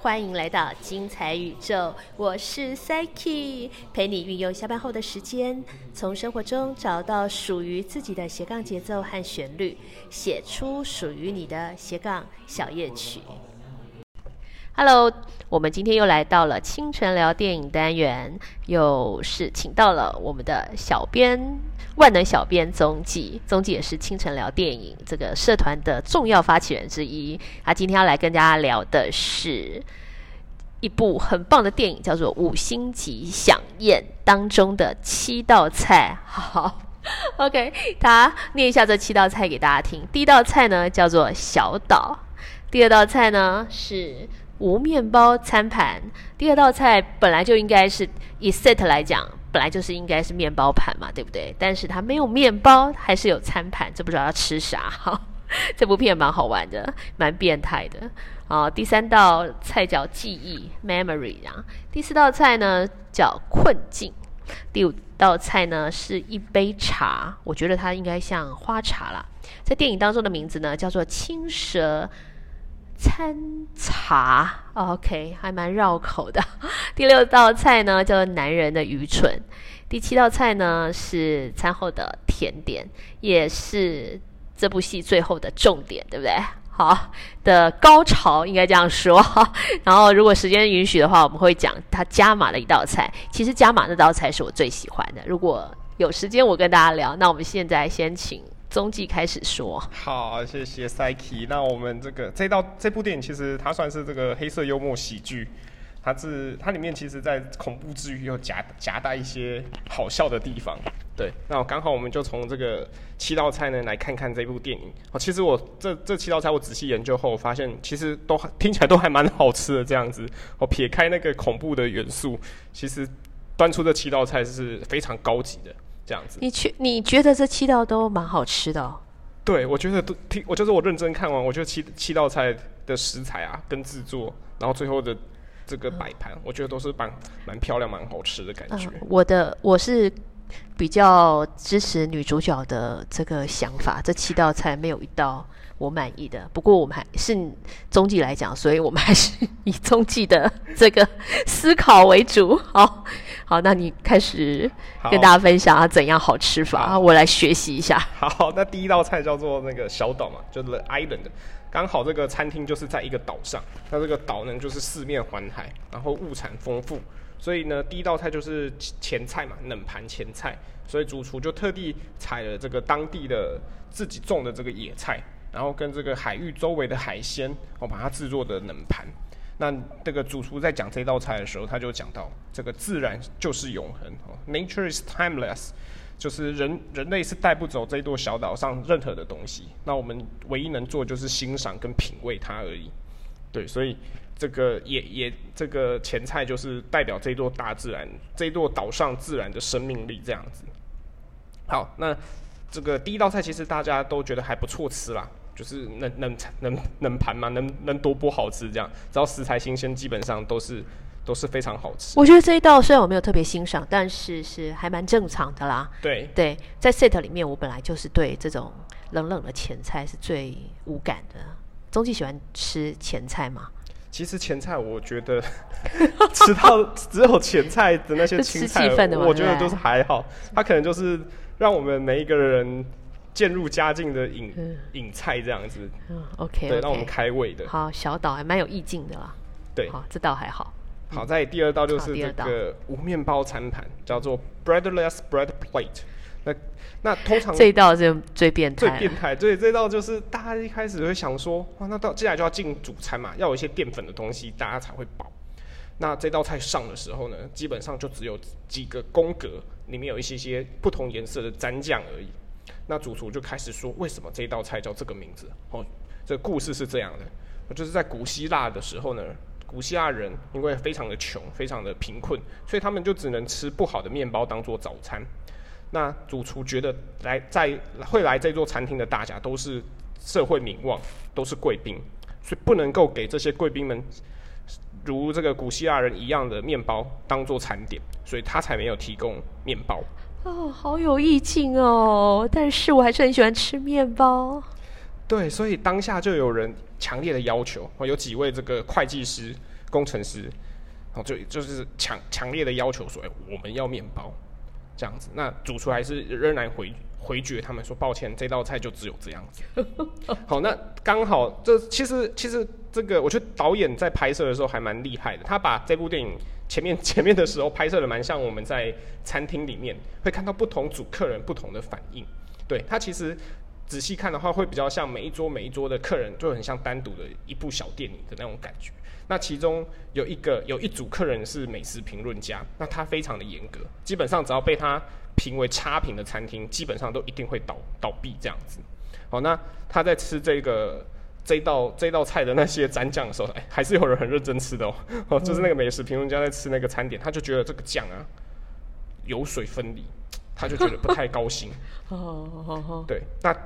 欢迎来到精彩宇宙，我是 psyki 陪你运用下班后的时间，从生活中找到属于自己的斜杠节奏和旋律，写出属于你的斜杠小夜曲。Hello，我们今天又来到了清晨聊电影单元，又是请到了我们的小编万能小编宗纪，宗纪也是清晨聊电影这个社团的重要发起人之一。他今天要来跟大家聊的是一部很棒的电影，叫做《五星级响宴》当中的七道菜。好，OK，他念一下这七道菜给大家听。第一道菜呢叫做小岛，第二道菜呢是。无面包餐盘，第二道菜本来就应该是以 set 来讲，本来就是应该是面包盘嘛，对不对？但是它没有面包，还是有餐盘，这不知道要吃啥。哈，这部片蛮好玩的，蛮变态的。啊，第三道菜叫记忆 memory 啊，第四道菜呢叫困境，第五道菜呢是一杯茶，我觉得它应该像花茶啦。在电影当中的名字呢叫做青蛇。餐茶，OK，还蛮绕口的。第六道菜呢叫做男人的愚蠢，第七道菜呢是餐后的甜点，也是这部戏最后的重点，对不对？好的高潮应该这样说。然后如果时间允许的话，我们会讲他加码的一道菜。其实加码那道菜是我最喜欢的。如果有时间，我跟大家聊。那我们现在先请。踪迹开始说好，谢谢 Psyche。那我们这个这道这部电影其实它算是这个黑色幽默喜剧，它是它里面其实，在恐怖之余又夹夹带一些好笑的地方。对，那刚好我们就从这个七道菜呢来看看这部电影。哦，其实我这这七道菜我仔细研究后发现，其实都听起来都还蛮好吃的。这样子，我撇开那个恐怖的元素，其实端出这七道菜是非常高级的。这样子，你去你觉得这七道都蛮好吃的？哦？对，我觉得都听，我就是我认真看完，我觉得七七道菜的食材啊，跟制作，然后最后的这个摆盘，我觉得都是蛮蛮漂亮、蛮好吃的感觉。我的我是比较支持女主角的这个想法，这七道菜没有一道我满意的。不过我们还是中继来讲，所以我们还是以中继的这个思考为主。好。好，那你开始跟大家分享啊，怎样好吃法？我来学习一下。好，那第一道菜叫做那个小岛嘛，就是 island。刚好这个餐厅就是在一个岛上，那这个岛呢就是四面环海，然后物产丰富，所以呢第一道菜就是前菜嘛，冷盘前菜。所以主厨就特地采了这个当地的自己种的这个野菜，然后跟这个海域周围的海鲜，我把它制作的冷盘。那这个主厨在讲这道菜的时候，他就讲到这个自然就是永恒，Nature is timeless，就是人人类是带不走这座小岛上任何的东西。那我们唯一能做就是欣赏跟品味它而已。对，所以这个也也这个前菜就是代表这座大自然，这座岛上自然的生命力这样子。好，那这个第一道菜其实大家都觉得还不错吃啦。就是能能能能盘嘛，能能多不好吃这样，只要食材新鲜，基本上都是都是非常好吃。我觉得这一道虽然我没有特别欣赏，但是是还蛮正常的啦。对对，在 set 里面，我本来就是对这种冷冷的前菜是最无感的。钟记喜欢吃前菜吗？其实前菜我觉得 吃到只有前菜的那些青菜，我觉得都是还好。它可能就是让我们每一个人。渐入佳境的饮饮菜这样子，嗯，OK，对，让我们开胃的。好，小岛还蛮有意境的啦。对，好，这道还好。好在第二道就是这个无面包餐盘，叫做 breadless bread plate。那那通常这一道是最变态，最变态。对，这道就是大家一开始会想说，哇，那到接下来就要进主餐嘛，要有一些淀粉的东西，大家才会饱。那这道菜上的时候呢，基本上就只有几个宫格，里面有一些些不同颜色的蘸酱而已。那主厨就开始说，为什么这道菜叫这个名字？哦，这故事是这样的，就是在古希腊的时候呢，古希腊人因为非常的穷，非常的贫困，所以他们就只能吃不好的面包当做早餐。那主厨觉得来在会来这座餐厅的大家都是社会名望，都是贵宾，所以不能够给这些贵宾们如这个古希腊人一样的面包当做餐点，所以他才没有提供面包。哦，好有意境哦！但是我还是很喜欢吃面包。对，所以当下就有人强烈的要求，有几位这个会计师工程师，哦就就是强强烈的要求说，哎、我们要面包这样子。那主厨还是仍然回回绝他们说，抱歉，这道菜就只有这样子。好，那刚好这其实其实这个，我觉得导演在拍摄的时候还蛮厉害的，他把这部电影前面 前面的时候拍摄的蛮像我们在餐厅里面会看到不同组客人不同的反应。对他其实仔细看的话，会比较像每一桌每一桌的客人就很像单独的一部小电影的那种感觉。那其中有一个有一组客人是美食评论家，那他非常的严格，基本上只要被他评为差评的餐厅，基本上都一定会倒倒闭这样子。好，那他在吃这个这道这道菜的那些蘸酱的时候，哎，还是有人很认真吃的哦。哦，就是那个美食评论家在吃那个餐点，他就觉得这个酱啊油水分离，他就觉得不太高兴。哦，对，那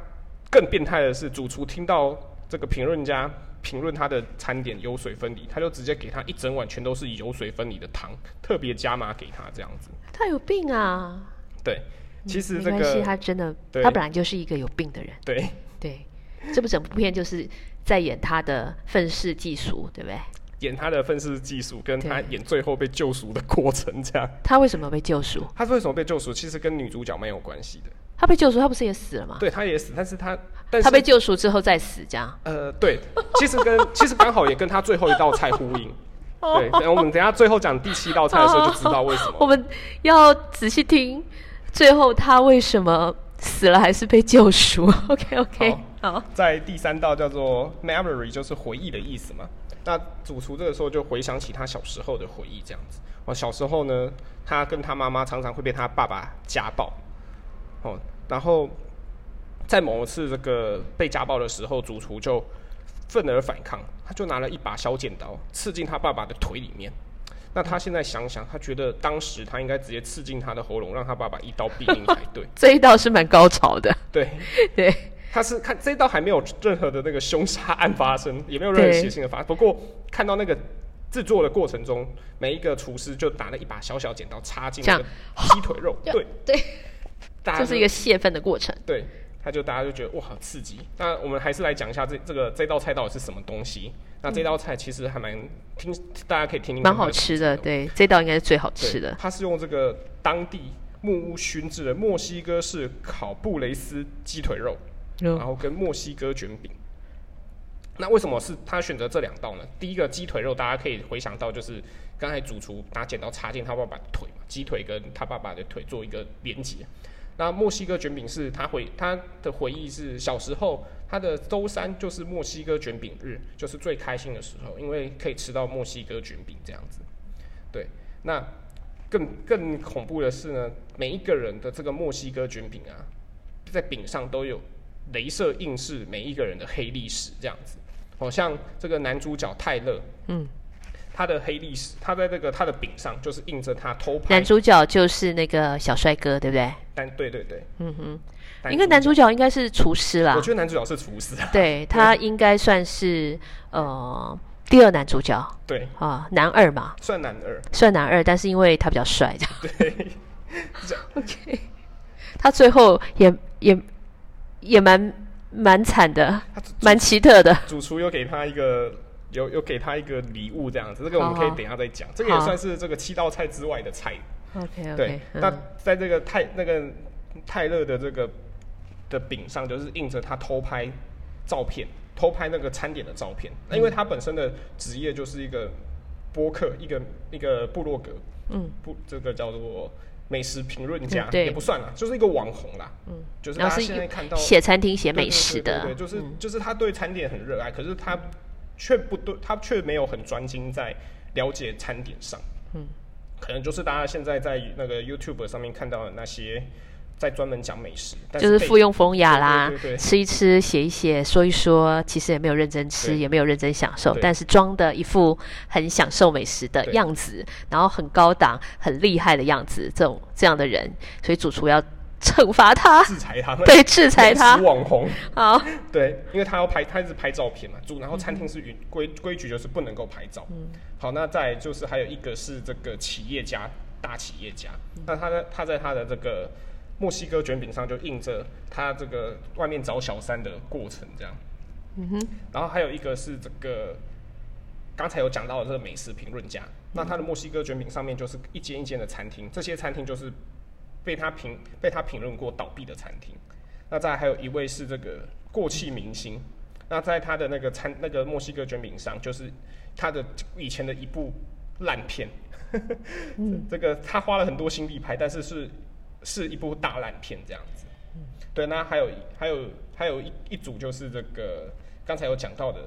更变态的是，主厨听到这个评论家评论他的餐点油水分离，他就直接给他一整碗全都是油水分离的汤，特别加码给他这样子。他有病啊！对，其实这没关系，个他真的，他本来就是一个有病的人。对对，这部整部片就是在演他的愤世嫉俗，对不对？演他的愤世嫉俗，跟他演最后被救赎的过程，这样。他为什么被救赎？他为什么被救赎？其实跟女主角蛮有关系的。他被救赎，他不是也死了吗？对，他也死，但是他，但是他被救赎之后再死，这样。呃，对，其实跟其实刚好也跟他最后一道菜呼应。对，等我们等下最后讲第七道菜的时候就知道为什么。我们要仔细听，最后他为什么死了还是被救赎？OK OK，好，在第三道叫做 memory，就是回忆的意思嘛。那主厨这个时候就回想起他小时候的回忆，这样子。哦，小时候呢，他跟他妈妈常常会被他爸爸家暴。哦，然后在某一次这个被家暴的时候，主厨就愤而反抗，他就拿了一把小剪刀刺进他爸爸的腿里面。那他现在想想，他觉得当时他应该直接刺进他的喉咙，让他爸爸一刀毙命才对。这一道是蛮高潮的，对，对，他是看这一道还没有任何的那个凶杀案发生，也没有任何血腥的发生。不过看到那个制作的过程中，每一个厨师就拿了一把小小剪刀插进那个鸡腿肉，对对，大家这是一个泄愤的过程。对，他就大家就觉得哇好刺激。那我们还是来讲一下这这个这道菜到底是什么东西。那这道菜其实还蛮听，大家可以听听蛮好吃的，对，这道应该是最好吃的。它是用这个当地木屋熏制的墨西哥式烤布雷斯鸡腿肉，嗯然后跟墨西哥卷饼。那为什么是他选择这两道呢？第一个鸡腿肉，大家可以回想到就是刚才主厨拿剪刀插进他爸爸的腿嘛，鸡腿跟他爸爸的腿做一个连接。那墨西哥卷饼是他回他的回忆是小时候他的周三就是墨西哥卷饼日，就是最开心的时候，因为可以吃到墨西哥卷饼这样子。对，那更更恐怖的是呢，每一个人的这个墨西哥卷饼啊，在饼上都有镭射映示每一个人的黑历史这样子。好、像这个男主角泰勒，嗯，他的黑历史，他在这个他的饼上就是印着他偷拍。男，主角就是那个小帅哥，对不对？但对对对，嗯哼，但应该男主角应该是厨师啦。我。觉得男主角是厨师啊，对他应该算是呃第二男主角。对，啊，男二嘛，算男二，算男二，但是因为他比较帅，这样。对，OK。他最后也也也蛮蛮惨的，蛮奇特的。主厨又给他一个有有给他一个礼物这样子，这个我们可以等一下再讲，这个也算是这个七道菜之外的菜。OK 对 OK，，那嗯在这个泰那个泰勒的这个的饼上，就是印着他偷拍照片，偷拍那个餐点的照片。那因为他本身的职业就是一个播客，一个一个部落格，嗯，不，这个叫做美食评论家也不算啦，就是一个网红啦。嗯，就是大家然后是现在看到写餐厅、写美食的对就是、就是他对餐点很热爱，可是他却不对，他却没有很专心在了解餐点上。嗯，可能就是大家现在在那个 YouTube 上面看到的那些在专门讲美食，但就是附庸风雅啦对对对对，吃一吃，写一写，说一说，其实也没有认真吃，也没有认真享受，但是装的一副很享受美食的对。样子，然后很高档、很厉害的样子，这种这样的人，所以主厨要惩罚他，制裁他，对，制裁他。网红。好，对，因为他要拍，他一直拍照片嘛，主然后餐厅嗯是允规规矩就是不能够拍照。好，那再就是还有一个是这个企业家，大企业家，嗯。那他的他在他的这个墨西哥卷饼上就印着他这个外面找小三的过程这样。嗯哼，然后还有一个是这个刚才有讲到的这个美食评论家，那他的墨西哥卷饼上面就是一间一间的餐厅，这些餐厅就是被他评被他评论过倒闭的餐厅。那再还有一位是这个过气明星，那在他的那个餐那个墨西哥卷饼上，就是他的以前的一部烂片，这个他花了很多心力拍，但是是是一部大烂片这样子。对，那还有还有还有一一组就是这个刚才有讲到的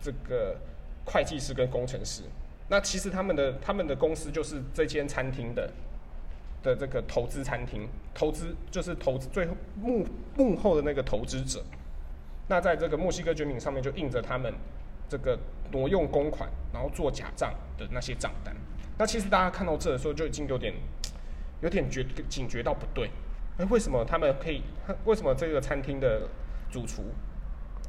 这个会计师跟工程师，那其实他们的他们的公司就是这间餐厅的的这个投资餐厅，投资就是投资最后幕幕后的那个投资者。那在这个墨西哥卷饼上面就印着他们这个挪用公款，然后做假账的那些账单。那其实大家看到这的时候就已经有点有点觉警觉到不对。哎，为什么他们可以？为什么这个餐厅的主厨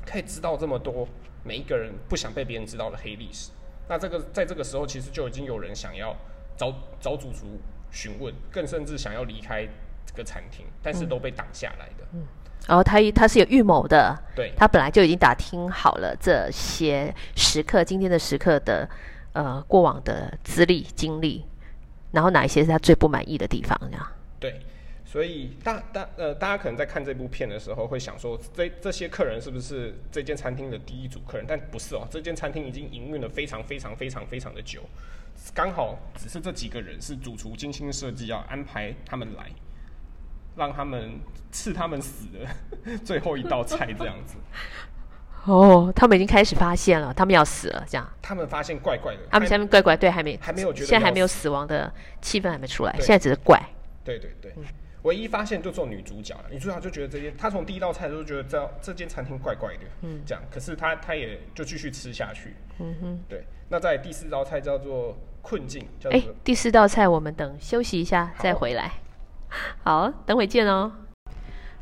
可以知道这么多每一个人不想被别人知道的黑历史？那这个在这个时候，其实就已经有人想要找找主厨询问，更甚至想要离开这个餐厅，但是都被挡下来的。嗯，然后他他是有预谋的，对，他本来就已经打听好了这些时刻，今天的时刻的呃过往的资历经历，然后哪一些是他最不满意的地方，这样。对。所以大大呃，大家可能在看这部片的时候，会想说，这这些客人是不是这间餐厅的第一组客人？但不是哦，这间餐厅已经营运了非常非常非常非常的久，刚好只是这几个人是主厨精心设计要安排他们来，让他们赐他们死的 最后一道菜这样子。哦，他们已经开始发现了，他们要死了，这样。他们发现怪怪的，他们下面怪怪，对，还没还没有觉得，现在还没有死亡的气氛还没出来，现在只是怪。对对对。唯一发现就做女主角了，女主角就觉得这间，她从第一道菜就觉得这这间餐厅怪怪的，嗯，这样，可是她她也就继续吃下去，嗯哼，对。那在第四道菜叫做困境，哎，第四道菜我们等休息一下再回来，好，等会见哦。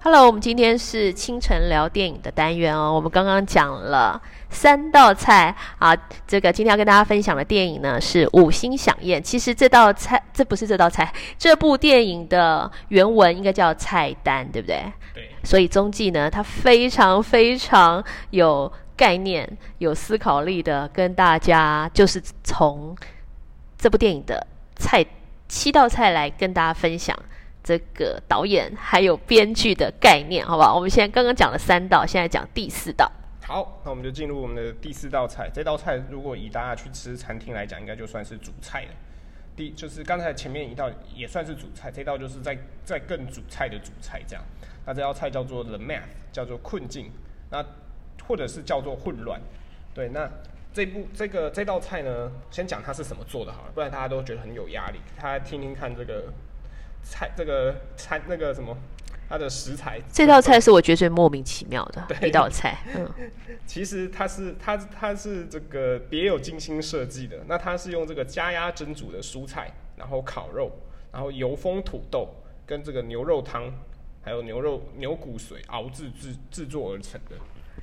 Hello，我们今天是清晨聊电影的单元哦。我们刚刚讲了三道菜啊，这个今天要跟大家分享的电影呢是《五星响宴》。其实这道菜，这不是这道菜，这部电影的原文应该叫菜单，对不对？对。所以中记呢，它非常非常有概念、有思考力的，跟大家就是从这部电影的菜七道菜来跟大家分享。这个导演还有编剧的概念，好不好？我们现在刚刚讲了三道，现在讲第四道。好，那我们就进入我们的第四道菜。这道菜如果以大家去吃餐厅来讲，应该就算是主菜了。第就是刚才前面一道也算是主菜，这道就是在在更主菜的主菜这样。那这道菜叫做 The Math，叫做困境，那或者是叫做混乱。对，那这部这个这道菜呢，先讲它是什么做的好了，不然大家都觉得很有压力。大家听听看这个。菜这个餐那个什么，它的食材，这道菜是我觉得最莫名其妙的一道菜。嗯，其实它是它它是这个别有精心设计的。那它是用这个加压蒸煮的蔬菜，然后烤肉，然后油封土豆，跟这个牛肉汤，还有牛肉牛骨髓熬制制制作而成的。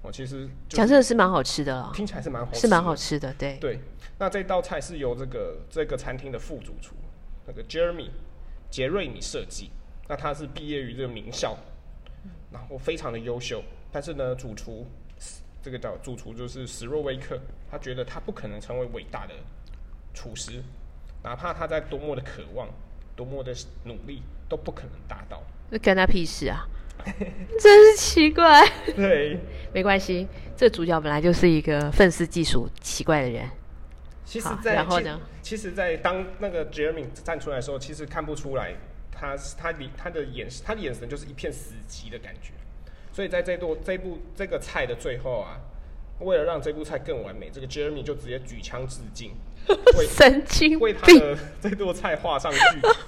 哦，其实讲真的是蛮好吃的听起来是蛮好，是蛮好吃的。对对，那这道菜是由这个这个餐厅的副主厨那个 Jeremy。杰瑞米设计，那他是毕业于这个名校，然后非常的优秀。但是呢，主厨这个叫主厨就是史若威克，他觉得他不可能成为伟大的厨师，哪怕他在多么的渴望、多么的努力，都不可能达到。那干他屁事啊！真是奇怪。对，没关系，这主角本来就是一个愤世嫉俗、奇怪的人。其实，在然后呢？其实，在当那个 Jeremy 站出来的时候，其实看不出来，他他的他的眼神他的眼神就是一片死寂的感觉。所以在这部这部这个菜的最后啊，为了让这部菜更完美，这个 Jeremy 就直接举枪致敬，神经为他的这道菜画上句，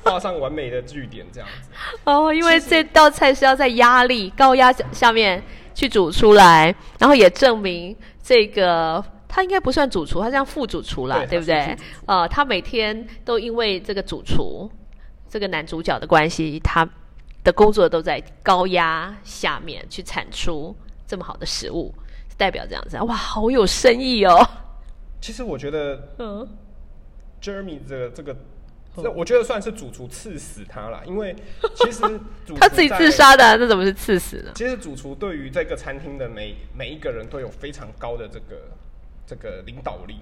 画上完美的句点，这样子。哦，因为这道菜是要在压力高压下面去煮出来，然后也证明这个。他应该不算主厨，他像副主厨啦，对不对？呃，他每天都因为这个主厨这个男主角的关系，他的工作都在高压下面去产出这么好的食物，代表这样子，哇，好有深意哦。其实我觉得，嗯，Jeremy 这个这个，这我觉得算是主厨刺死他了，因为其实 他自己自杀的，那怎么是刺死呢？其实主厨对于这个餐厅的每每一个人都有非常高的这个。这个领导力，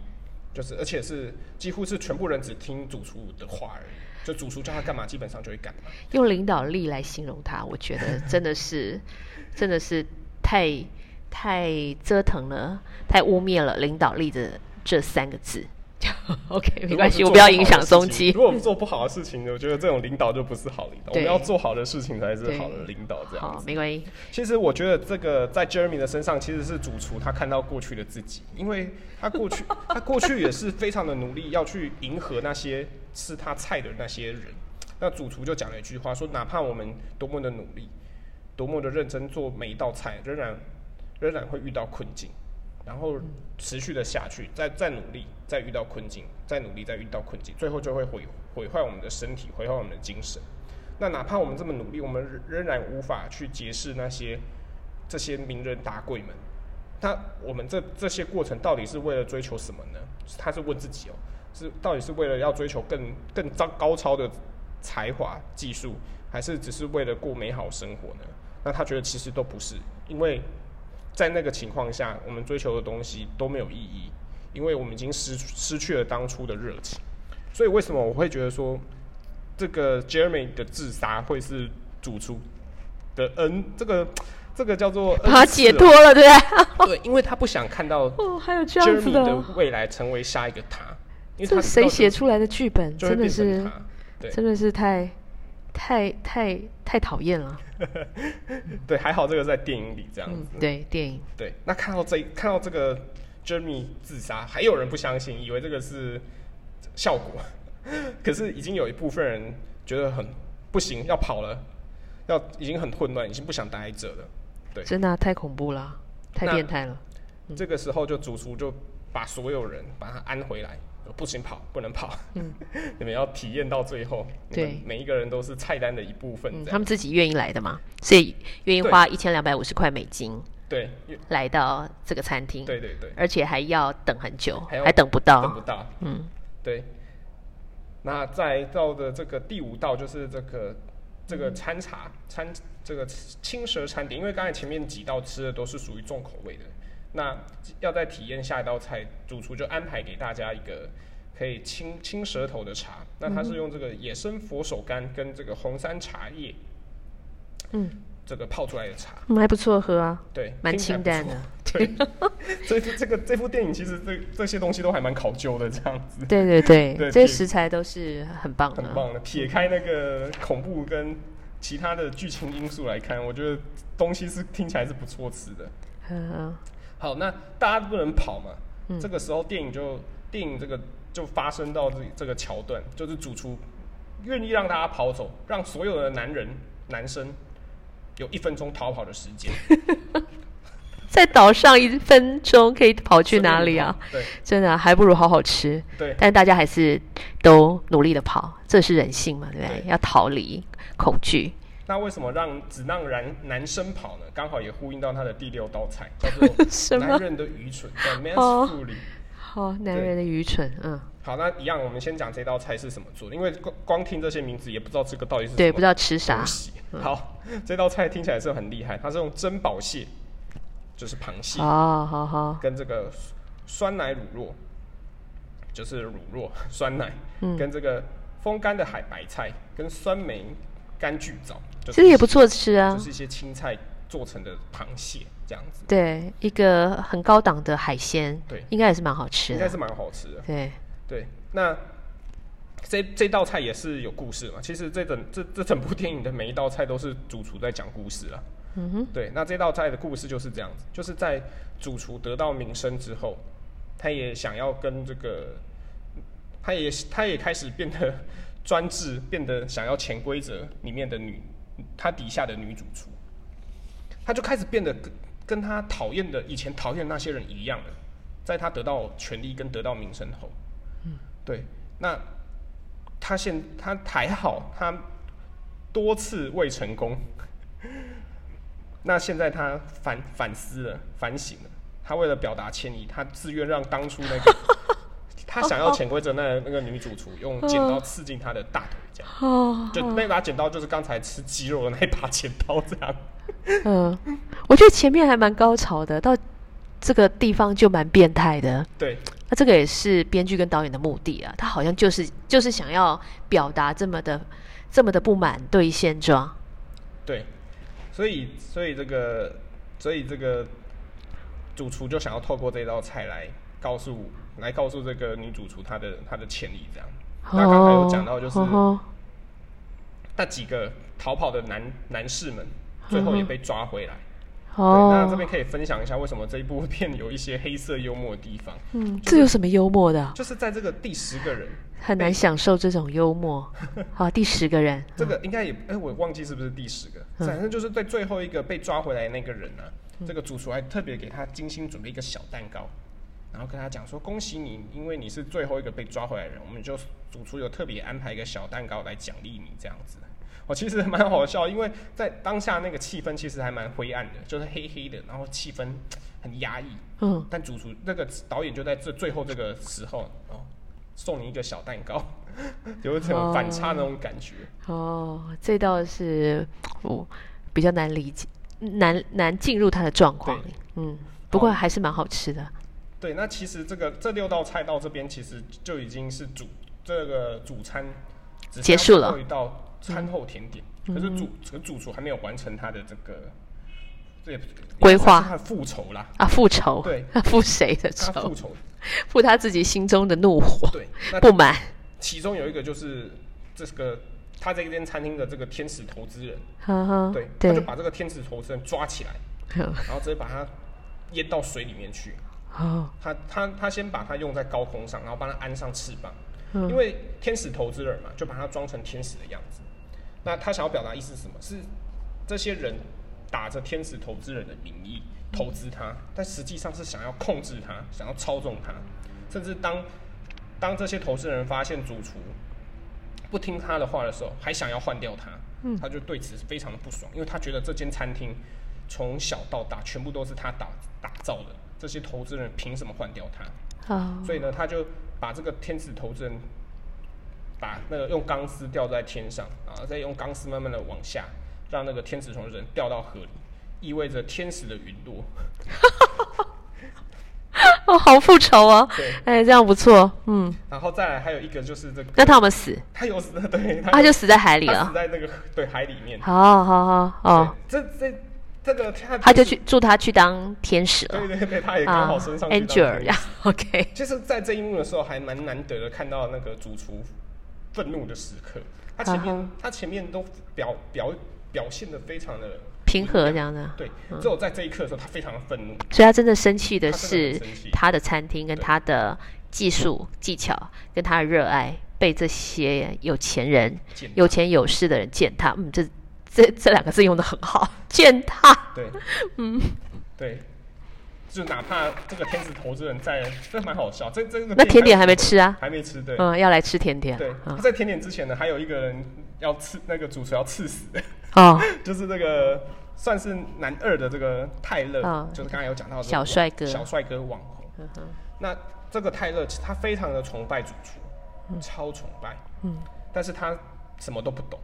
就是而且是几乎是全部人只听主厨的话而已，就主厨叫他干嘛，基本上就会干嘛。用领导力来形容他，我觉得真的是，真的是太太折腾了，太污蔑了领导力的这三个字。OK，没关系，我不要影响松基。如果我们做不好的事情，我觉得这种领导就不是好领导。我们要做好的事情才是好的领导。这样好，没关系。其实我觉得这个在 Jeremy 的身上其实是主厨，他看到过去的自己，因为他过去 他过去也是非常的努力，要去迎合那些吃他菜的那些人。那主厨就讲了一句话，说哪怕我们多么的努力，多么的认真做每一道菜，仍然仍然会遇到困境。然后持续的下去，再再努力，再遇到困境，再努力，再遇到困境，最后就会毁毁坏我们的身体，毁坏我们的精神。那哪怕我们这么努力，我们仍然无法去结识那些这些名人达贵们。那我们这这些过程到底是为了追求什么呢？他是问自己哦，是到底是为了要追求更更高高超的才华技术，还是只是为了过美好生活呢？那他觉得其实都不是，因为。在那个情况下，我们追求的东西都没有意义，因为我们已经失失去了当初的热情。所以，为什么我会觉得说，这个 Jeremy 的自杀会是主厨的恩？这个这个叫做他解脱了，对不对？对，因为他不想看到 哦，还有这样子的未来成为下一个他。这谁写出来的剧本？真的是，真的是太太太太讨厌了。对，还好这个在电影里这样子。对，电影。对，那看到这看到这个 Jeremy 自杀，还有人不相信，以为这个是效果。可是已经有一部分人觉得很不行，要跑了，要已经很混乱，已经不想待着了。对，真的太恐怖了，太变态了。这个时候就主厨就把所有人把他安回来。不行跑，不能跑。嗯，你们要体验到最后。对，每一个人都是菜单的一部分。他们自己愿意来的嘛，所以愿意花一千两百五十块美金。对，来到这个餐厅。对对对。而且还要等很久，还等不到。等不到。嗯，对。那再到的这个第五道就是这个这个餐茶餐这个青蛇餐点，因为刚才前面几道吃的都是属于重口味的。那要在体验下一道菜，主厨就安排给大家一个可以清清舌头的茶。那它是用这个野生佛手柑跟这个红山茶叶，嗯，这个泡出来的茶，还不错喝啊。对，蛮清淡的。对，所以这个这部电影其实这这些东西都还蛮考究的，这样子。对对对，这些食材都是很棒的。很棒的，撇开那个恐怖跟其他的剧情因素来看，我觉得东西是听起来是不错吃的。嗯。好，那大家不能跑嘛？这个时候电影就电影这个就发生到这这个桥段，就是主厨愿意让大家跑走，让所有的男人男生有一分钟逃跑的时间。在岛上一分钟可以跑去哪里啊？对，真的还不如好好吃。对，但大家还是都努力的跑，这是人性嘛？对不对？要逃离恐惧。那为什么让只让男男生跑呢？刚好也呼应到他的第六道菜，叫做男人的愚蠢，叫 man's folly。好，男人的愚蠢，嗯。好，那一样，我们先讲这道菜是什么做的，因为光光听这些名字也不知道这个到底是对，不知道吃啥。好，这道菜听起来是很厉害，它是用珍宝蟹，就是螃蟹，哦，好好，跟这个酸奶乳酪，就是乳酪 酸奶，嗯，跟这个风干的海白菜，跟酸梅。柑橘枣，其实也不错吃啊，就是一些青菜做成的螃蟹这样子。对，一个很高档的海鲜，对，应该也是蛮好吃的。应该是蛮好吃的。对对，那这这道菜也是有故事嘛？其实这整这这整部电影的每一道菜都是主厨在讲故事啊。嗯哼，对，那这道菜的故事就是这样子，就是在主厨得到名声之后，他也想要跟这个，他也他也开始变得。专制变得想要潜规则里面的女，他底下的女主厨，他就开始变得跟跟他讨厌的以前讨厌那些人一样了，在他得到权力跟得到名声后，嗯，对，那他现他还好，他多次未成功，那现在他反反思了，反省了，他为了表达歉意，他自愿让当初那个。他想要潜规则，那那个女主厨用剪刀刺进他的大腿，这样，就那把剪刀就是刚才吃鸡肉的那把剪刀，这样。嗯，我觉得前面还蛮高潮的，到这个地方就蛮变态的。对，那这个也是编剧跟导演的目的啊，他好像就是就是想要表达这么的这么的不满对现状。对，所以所以这个所以这个主厨就想要透过这道菜来告诉来告诉这个女主厨她的她的潜力，这样。那刚才有讲到就是哦那几个逃跑的男男士们，最后也被抓回来。对，哦，那这边可以分享一下为什么这一部片有一些黑色幽默的地方，嗯，这有什么幽默的？啊？就是在这个第十个人，很难享受这种幽默。好，第十个人，这个应该也哎、我忘记是不是第十个，嗯。反正就是在最后一个被抓回来的那个人呢、这个主厨还特别给他精心准备一个小蛋糕，然后跟他讲说恭喜你，因为你是最后一个被抓回来的人，我们就主厨有特别安排一个小蛋糕来奖励你这样子。我其实蛮好笑，因为在当下那个气氛其实还蛮灰暗的，就是黑黑的，然后气氛很压抑。嗯，但主厨那个导演就在这最后这个时候哦，送你一个小蛋糕，有一种反差那种感觉。哦，这倒是我比较难理解，难难进入他的状况对。嗯，不过还是蛮好吃的。对，那其实这个这六道菜到这边其实就已经是主这个主餐结束了最后一道餐后甜点，可是主这个主厨还没有完成他的这个这也规划是他的复仇啦，啊，复仇，对，复谁的他复仇？复他自己心中的怒火、对，那不满。其中有一个就是这个他这间餐厅的这个天使投资人，呵呵，对，他就，把这个天使投资人抓起来，然后直接把他淹到水里面去。哦，他他他先把它用在高空上，然后帮它安上翅膀，嗯因为天使投资人嘛，就把它装成天使的样子。那他想要表达意思是什么？是这些人打着天使投资人的名义投资他，但实际上是想要控制他，想要操纵他，甚至当当这些投资人发现主厨不听他的话的时候，还想要换掉他，他就对此非常的不爽，因为他觉得这间餐厅从小到大全部都是他打打造的，这些投资人凭什么换掉他？哦，所以呢，他就把这个天使投资人把那个用钢丝吊在天上，然后再用钢丝慢慢的往下，让那个天使投资人掉到河里，意味着天使的陨落。哦，好复仇哦，对，哎，这样不错，嗯，然后再来还有一个就是这个，那他们死？他有死，对，他他就死在海里了死。在那个对海里面。好好好哦，对，这这这个他他就去祝他去当天使了对对对，他也刚好升上，Angel 天使这样，OK，其实，在这一幕的时候，还蛮难得的看到那个主厨愤怒的时刻。他前面，嗯他前面都表表表现的非常的平和这样的。对，只有在这一刻的时候，他非常的愤怒。所以他真的生气的是他的餐厅跟他的技术技巧跟他的热爱被这些有钱人、有钱有势的人践踏。嗯，这这这两个字用的很好，践踏。对，嗯，对，就哪怕这个天使投资人在，这蛮好笑。这这个那甜点还没吃啊？还没吃，对。嗯，要来吃甜点。对，他嗯在甜点之前呢，还有一个人要刺那个主厨要刺死，哦，就是那个算是男二的这个泰勒，嗯就是刚才有讲到的小帅哥小帅哥网红。那这个泰勒他非常的崇拜主厨，超崇拜，嗯，但是他什么都不懂。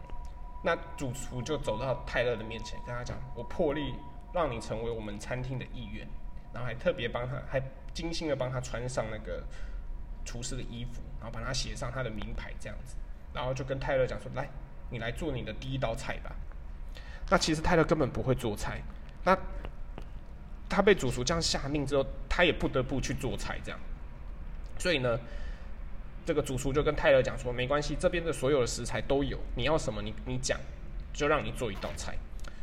那主厨就走到泰勒的面前，跟他讲：“我破例让你成为我们餐厅的一员，然后还特别帮他，还精心的帮他穿上那个厨师的衣服，然后帮他写上他的名牌这样子，然后就跟泰勒讲说：来，你来做你的第一道菜吧。那其实泰勒根本不会做菜，那他被主厨这样下命之后，他也不得不去做菜这样。所以呢，这个主厨就跟泰勒讲说：没关系，这边的所有的食材都有，你要什么你你讲，就让你做一道菜。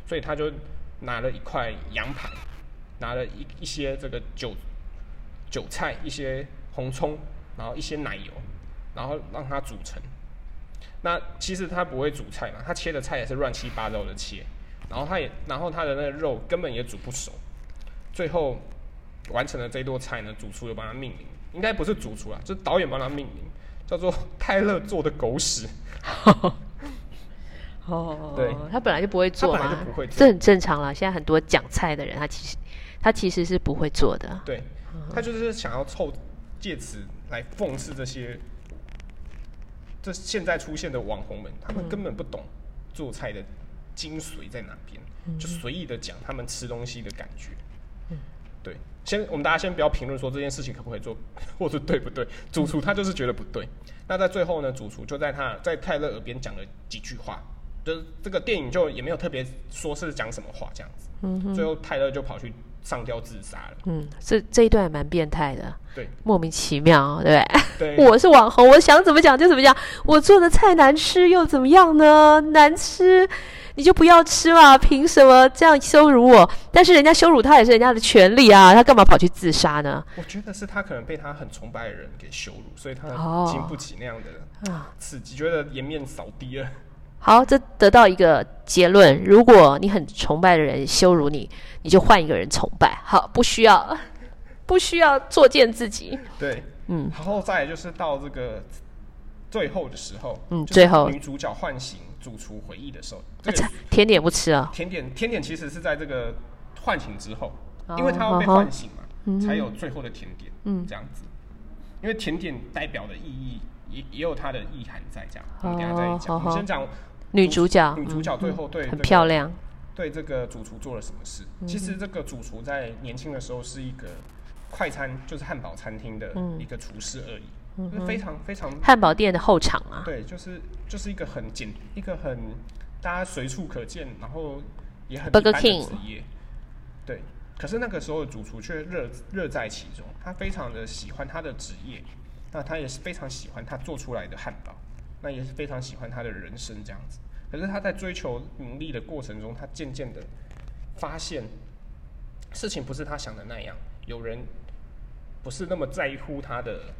所以他就拿了一块羊排，拿了一一些这个韭韭菜，一些红葱，然后一些奶油，然后让它煮成。那其实他不会煮菜嘛，他切的菜也是乱七八糟的切，然后他也，然后他的那个肉根本也煮不熟，最后完成了这道菜呢，主厨又帮他命名，应该不是主厨啦，就是导演帮他命名，叫做泰勒做的狗屎。哦，对，他本来就不会做他本来嘛，就不会做这很正常啦。现在很多讲菜的人，他其实他其实是不会做的。对，他就是想要凑借此来讽刺这些这现在出现的网红们，他们根本不懂做菜的精髓在哪边，就随意的讲他们吃东西的感觉。对，先我们大家先不要评论说这件事情可不可以做，或者对不对。主厨他就是觉得不对。那在最后呢，主厨就在他在泰勒耳边讲了几句话，就是这个电影就也没有特别说是讲什么话这样子。嗯最后泰勒就跑去上吊自杀了。嗯，这这一段也蛮变态的，对，莫名其妙，对不对？对，我是网红，我想怎么讲就怎么讲。我做的菜难吃又怎么样呢？难吃你就不要吃嘛，凭什么这样羞辱我？但是人家羞辱他也是人家的权利啊，他干嘛跑去自杀呢？我觉得是他可能被他很崇拜的人给羞辱，所以他哦经不起那样的啊，刺激，觉得颜面扫地了。好，这得到一个结论：如果你很崇拜的人羞辱你，你就换一个人崇拜。好，不需要，不需要作践自己。对，嗯，然后再就是到这个最后的时候，嗯最后女主角唤醒主厨回忆的时候，啊这个菜甜点不吃啊？甜点甜点其实是在这个唤醒之后，哦因为它要被唤醒嘛，才有最后的甜点，嗯这样子。因为甜点代表的意义也也有它的意涵在，这样。我们等下再哦讲。我好好们先讲女主角，女主角嗯最后对、嗯很漂亮。对这个主厨做了什么事？嗯其实这个主厨在年轻的时候是一个快餐，就是汉堡餐厅的嗯一个厨师而已，就是非常非常汉堡店的后场啊，对，就是就是一个很简，一个很大家随处可见，然后也很 Burger 一般的 King 职业。对，可是那个时候的主厨却热热在其中，他非常的喜欢他的职业，那他也是非常喜欢他做出来的汉堡，那也是非常喜欢他的人生这样子。可是他在追求名利的过程中，他渐渐的发现事情不是他想的那样，有人不是那么在乎他的，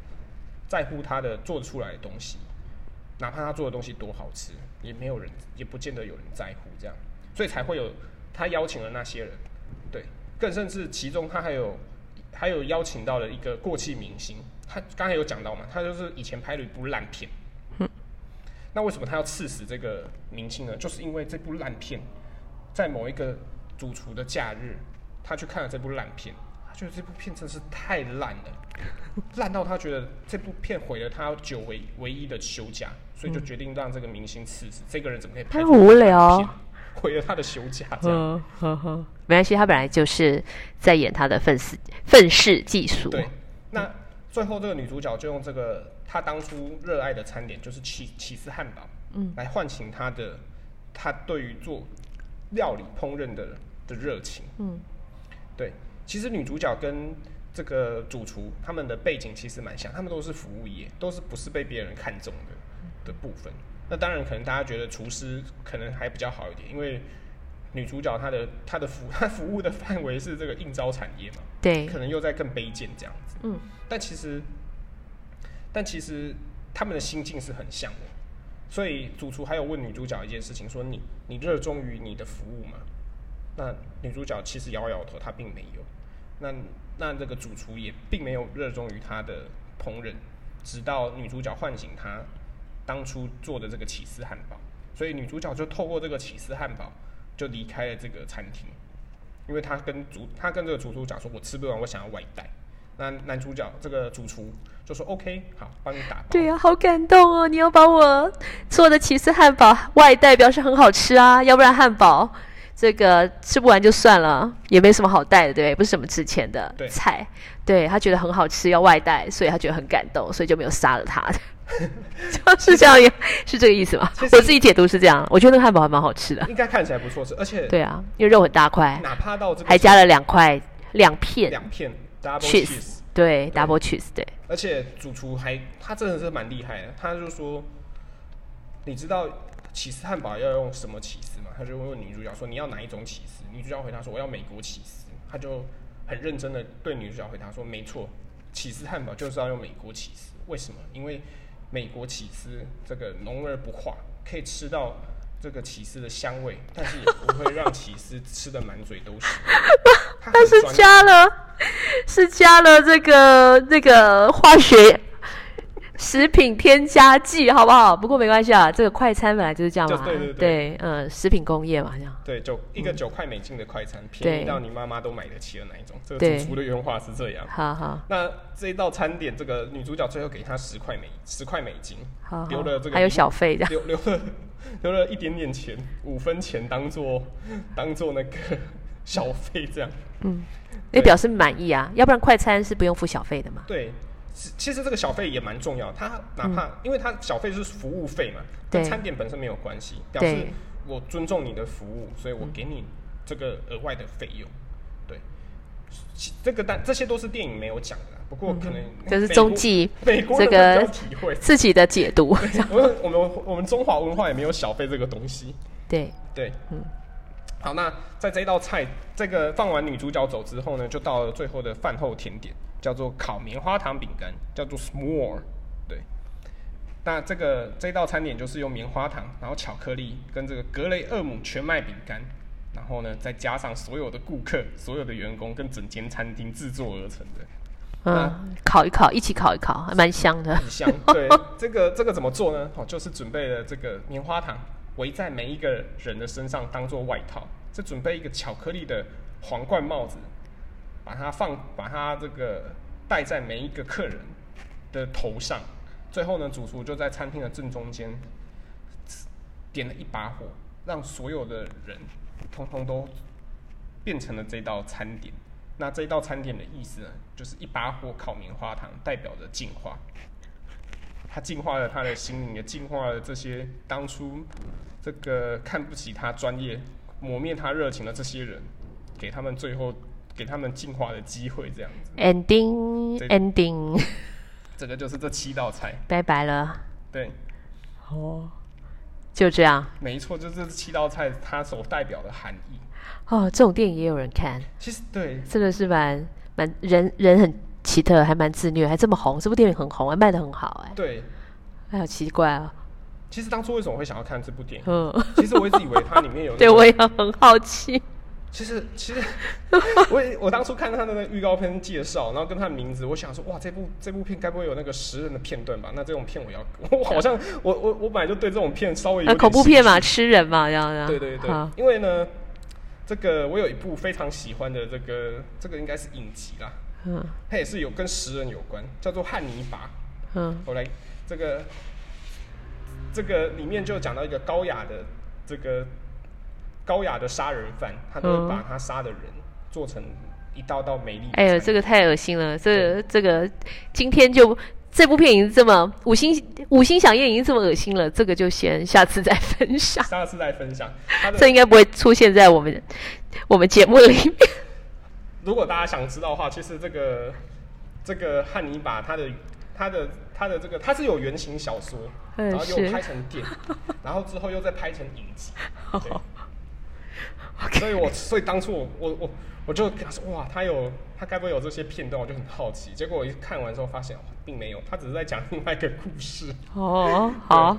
在乎他的做出来的东西，哪怕他做的东西多好吃，也没有人，也不见得有人在乎这样，所以才会有他邀请了那些人，对，更甚至其中他还有还有邀请到了一个过气明星，他刚才有讲到嘛，他就是以前拍了一部烂片，那为什么他要刺死这个明星呢？就是因为这部烂片在某一个主厨的假日，他去看了这部烂片，他觉得这部片真是太烂了，烂到他觉得这部片毁了他久违唯一的休假，所以就决定让这个明星辞职。这个人怎么可以拍无聊 毁了他的休假？这样、嗯呵呵，没关系，他本来就是在演他的愤世愤世嫉俗。对，那最后这个女主角就用这个她当初热爱的餐点，就是起起司汉堡，嗯，来唤醒她的她对于做料理烹饪的的热情，嗯，对，其实女主角跟这个主厨他们的背景其实蛮像，他们都是服务业，都是不是被别人看中的的部分。那当然，可能大家觉得厨师可能还比较好一点，因为女主角她的她的服她服务的范围是这个应招产业嘛，对可能又在更卑贱这样子。嗯，但其实，但其实他们的心境是很像的。所以主厨还有问女主角一件事情，说你你热衷于你的服务吗？那女主角其实摇摇头，她并没有。那那这个主厨也并没有热衷于他的烹饪，直到女主角唤醒他当初做的这个起司汉堡，所以女主角就透过这个起司汉堡就离开了这个餐厅，因为她跟主她跟这个主厨讲说，我吃不完，我想要外带。那男主角这个主厨就说 OK，好，帮你打包。对呀、好感动哦！你要把我做的起司汉堡外带，表示很好吃啊，要不然汉堡这个吃不完就算了，也没什么好带的，对不对？不是什么值钱的菜。对他觉得很好吃，要外带，所以他觉得很感动，所以就没有杀了他。就是这样，是这个意思吗？我自己解读是这样，我觉得那个汉堡还蛮好吃的。应该看起来不错吃，而且对啊，因为肉很大块，哪怕到这个还加了两块两片两片 double 对对，double cheese，对，而且主厨还他真的是蛮厉害的，他就说，你知道起司汉堡要用什么起司嘛？他就问女主角说你要哪一种起司？女主角回答说我要美国起司。他就很认真的对女主角回答说没错，起司汉堡就是要用美国起司。为什么？因为美国起司这个浓而不化，可以吃到这个起司的香味，但是也不会让起司吃的满嘴都是。他但是加了是加了这个这个化学食品添加剂，好不好？不过没关系啊，这个快餐本来就是这样嘛，就对对对嗯，食品工业嘛，这样。对，就一个九块美金的快餐，便宜到你妈妈都买得起的那一种。这个对主厨的原话是这样。好好那这一道餐点，这个女主角最后给他十块美十块美金，好好留了这个还有小费这样。留留了 留了一点点钱，五分钱当做当做那个 小费这样。嗯也表示满意啊，要不然快餐是不用付小费的嘛。对，其其实这个小费也蛮重要，它哪怕、因为它小费是服务费嘛，跟餐点本身没有关系，表示我尊重你的服务，所以我给你这个额外的费用。对，其这个但这些都是电影没有讲的，不过可能嗯这是中继美国这个。自己的解读。我们我们我们中华文化也没有小费这个东西。对，对，嗯，好，那在这道菜，这个放完女主角走之后呢，就到了最后的饭后甜点，叫做烤棉花糖饼干，叫做 s'more。对，那这个这道餐点就是用棉花糖，然后巧克力跟这个格雷厄姆全麦饼干，然后呢再加上所有的顾客、所有的员工跟整间餐厅制作而成的。嗯，烤一烤，一起烤一烤，还蛮香的。很香。对，这个这个怎么做呢？哦，就是准备了这个棉花糖，围在每一个人的身上当做外套，再准备一个巧克力的皇冠帽子，把它放，把它这个戴在每一个客人的头上。最后呢，主厨就在餐厅的正中间点了一把火，让所有的人通通都变成了这道餐点。那这道餐点的意思呢，就是一把火烤棉花糖，代表着进化。他净化了他的心灵，也净化了这些当初这个看不起他专业、磨灭他热情的这些人，给他们最后给他们进化的机会。这样子，Ending，Ending，这个就是这七道菜。拜拜了。对，哦，就这样。没错，就是这七道菜它所代表的含义。哦，这种电影也有人看，其实对，真的是蛮蛮人人很奇特，还蛮自虐，还这么红。这部电影很红，还卖的很好，哎，对，哎，好奇怪啊。其实当初为什么会想要看这部电影？嗯，其实我一直以为它里面有、那个，对我也很好奇。其实其实 我也我当初看他的那预告片介绍，然后跟他的名字，我想说哇，这部这部片该不会有那个食人的片段吧？那这种片我要，我 好像我我我本来就对这种片稍微有恐怖片嘛，吃人嘛，这样的。对对对，因为呢，这个我有一部非常喜欢的这个这个应该是影集啦，嗯它也是有跟食人有关，叫做汉尼拔。嗯我来这个这个里面就讲到一个高雅的这个高雅的杀人犯，他都会嗯把他杀的人做成一道道美丽哎呦，菜这个太恶心了！这个这个今天就这部片已经这么五星五星响宴已经这么恶心了，这个就先下次再分享。下次再分享。这应该不会出现在我们我们节目里面。如果大家想知道的话，其实这个这个汉尼拔他的他的他的这个他是有原型小说，嗯然后又拍成电影，然后之后又再拍成影集。对 所以我所以当初我我我我就跟他说哇，他有他该不会有这些片段？我就很好奇。结果我一看完之后发现，哦并没有，他只是在讲另外一个故事。哦，好，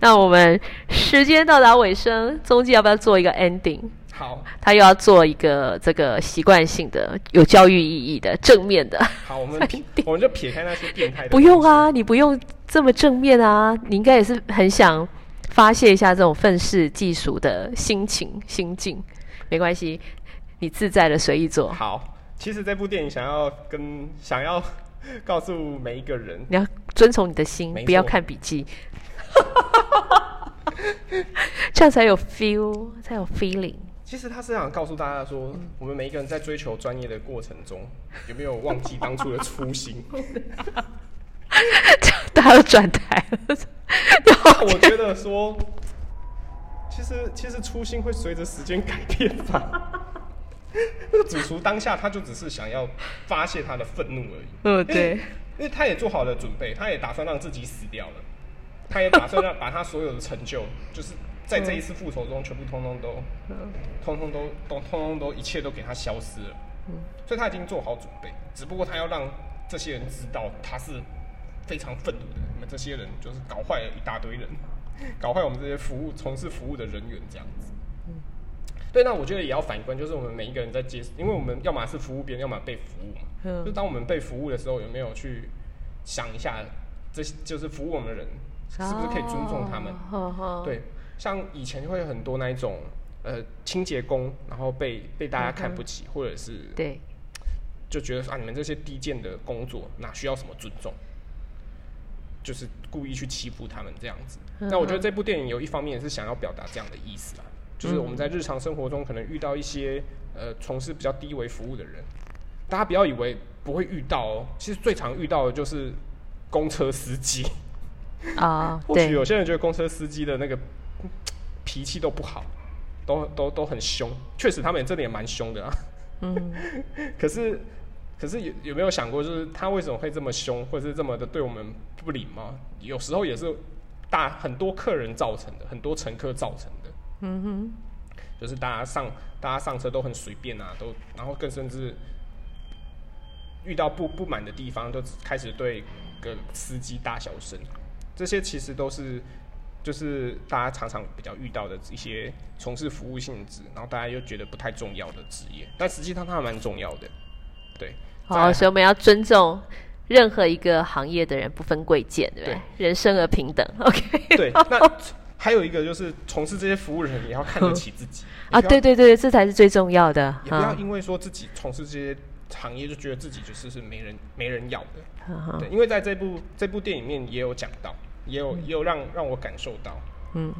那我们时间到达尾声，中继要不要做一个 ending？好他又要做一个这个习惯性的、有教育意义的、正面的。好，我们 我们就撇开那些变态的。不用，啊，你不用这么正面啊，你应该也是很想发泄一下这种愤世嫉俗的心情心境。没关系，你自在的随意做。好。其实这部电影想要跟想要 告诉每一个人，你要遵从你的心不要看笔记，这样才有 feel，才有 feeling。其实他是想告诉大家说，嗯我们每一个人在追求专业的过程中，有没有忘记当初的初心？大家都转台了，我觉得说，其实其实初心会随着时间改变吧。那 个主厨当下他就只是想要发泄他的愤怒而已，嗯，对，因为他也做好了准备，他也打算让自己死掉了，他也打算让把他所有的成就，就是在这一次复仇中全部通通都，通通都都通通都一切都给他消失了。所以他已经做好准备，只不过他要让这些人知道他是非常愤怒的。你们这些人就是搞坏了一大堆人，搞坏我们这些服务从事服务的人员这样子。对，那我觉得也要反观，就是我们每一个人在接，因为我们要么是服务别人，要么被服务嘛。嗯就当我们被服务的时候，有没有去想一下，这就是服务我们的人是不是可以尊重他们？哦哦，对，像以前会有很多那一种呃清洁工，然后被被大家看不起，或者是对，就觉得说啊，你们这些低贱的工作哪需要什么尊重？就是故意去欺负他们这样子。那我觉得这部电影有一方面也是想要表达这样的意思啊，就是我们在日常生活中可能遇到一些呃从事比较低维服务的人，大家不要以为不会遇到哦，其实最常遇到的就是公车司机。啊，或许对，有些人觉得公车司机的那个嗯脾气都不好，都都都很凶，确实他们真的也蛮凶的啊。嗯，可是，可是有有没有想过，就是他为什么会这么凶，或者是这么的对我们不礼貌？有时候也是大很多客人造成的，很多乘客造成的。嗯哼，就是大家上大家上车都很随便啊，都然后更甚至遇到不不满的地方，就开始对个司机大小声。这些其实都是就是大家常常比较遇到的一些从事服务性质，然后大家又觉得不太重要的职业，但实际上它还蛮重要的。对，好，所以我们要尊重任何一个行业的人，不分贵贱，对不对？对人生而平等，OK。对，那还有一个就是从事这些服务人也要看得起自己啊，对对对，这才是最重要的。也不要啊因为说自己从事这些行业就觉得自己就是是没人没人要的。对，因为在这部这部电影里面也有讲到，也有也有让让我感受到，嗯，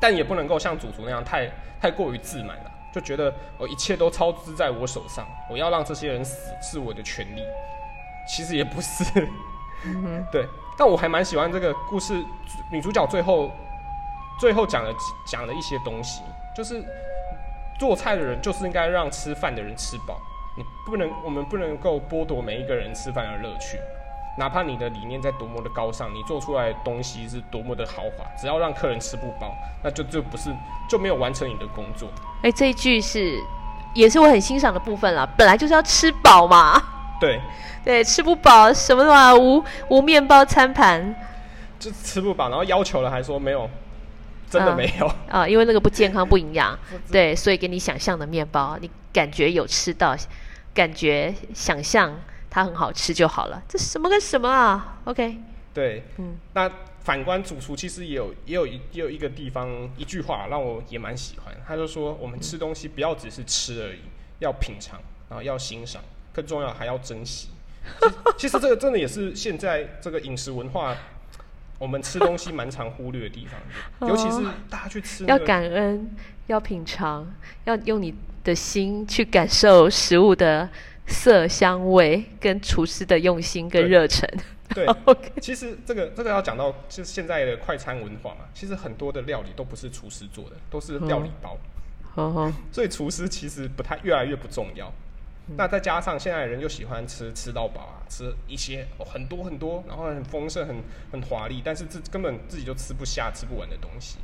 但也不能够像主厨那样太太过于自满了，就觉得我一切都操之在我手上，我要让这些人死是我的权利，其实也不是，对，但我还蛮喜欢这个故事女主角最后最后讲了讲了一些东西，就是做菜的人就是应该让吃饭的人吃饱，你不能我们不能够剥夺每一个人吃饭的乐趣。哪怕你的理念在多么的高尚，你做出来的东西是多么的豪华，只要让客人吃不饱，那就就不是就没有完成你的工作。哎，这一句是也是我很欣赏的部分啦。本来就是要吃饱嘛，对，对，吃不饱什么嘛，无无面包餐盘。就吃不饱，然后要求了还说没有，真的嗯没有。啊、因为那个不健康不营养，对，所以给你想象的面包，你感觉有吃到，感觉想象它很好吃就好了。这什么跟什么啊？OK，对，嗯。那反观主厨，其实也有也有一也有一个地方一句话让我也蛮喜欢，他就说我们吃东西不要只是吃而已，要品尝，然后要欣赏，更重要还要珍惜。其其实这个真的也是现在这个饮食文化，我们吃东西蛮常忽略的地方，尤其是大家去吃、那要感恩，要品尝，要用你的心去感受食物的色香味，跟厨师的用心跟对热忱。对，OK，其实这个这个要讲到，就是现在的快餐文化嘛，其实很多的料理都不是厨师做的，都是料理包。哦吼，所以厨师其实不太越来越不重要。嗯那再加上现在的人又喜欢吃吃到饱啊，吃一些、哦、很多很多，然后很丰盛、很很华丽，但是自根本自己就吃不下、吃不完的东西。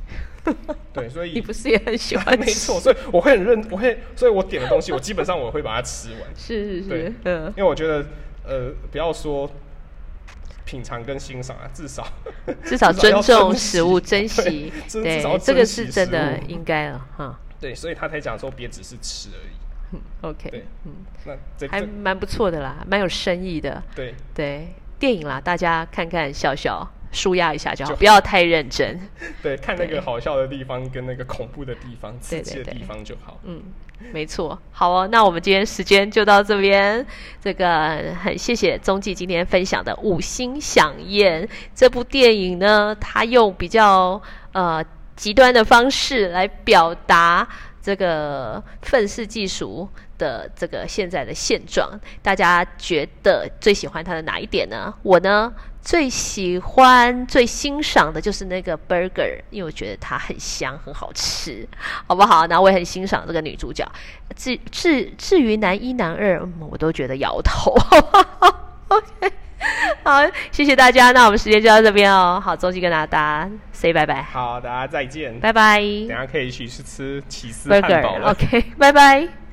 对，所以你不是也很喜欢 没？错，所以我会很认，我会，所以我点的东西，我基本上我会把它吃完，是是对是，嗯，因为我觉得呃，不要说品尝跟欣赏啊，至少至少尊重食物，珍惜，至对这个是真的应该了哈。对，所以他才讲说别只是吃而已。OK，对嗯，那这这还蛮不错的啦，蛮有深意的。对对，电影啦，大家看看笑笑，舒压一下就好，就不要太认真。对，看那对个好笑的地方跟那个恐怖的地方、刺激的地方就好。嗯，没错。好哦，那我们今天时间就到这边。这个很谢谢宗纪今天分享的《五星响宴》这部电影呢，他用比较呃极端的方式来表达这个愤世嫉俗的这个现在的现状。大家觉得最喜欢它的哪一点呢？我呢？最喜欢、最欣赏的就是那个 burger，因为我觉得它很香、很好吃，好不好？那我也很欣赏这个女主角。至至至于男一、男二，我都觉得摇头。好，谢谢大家。那我们时间就到这边哦。好，周记跟大家 say 拜拜，好，大家再见。拜拜等下可以去吃吃起司汉堡。了。OK，拜拜。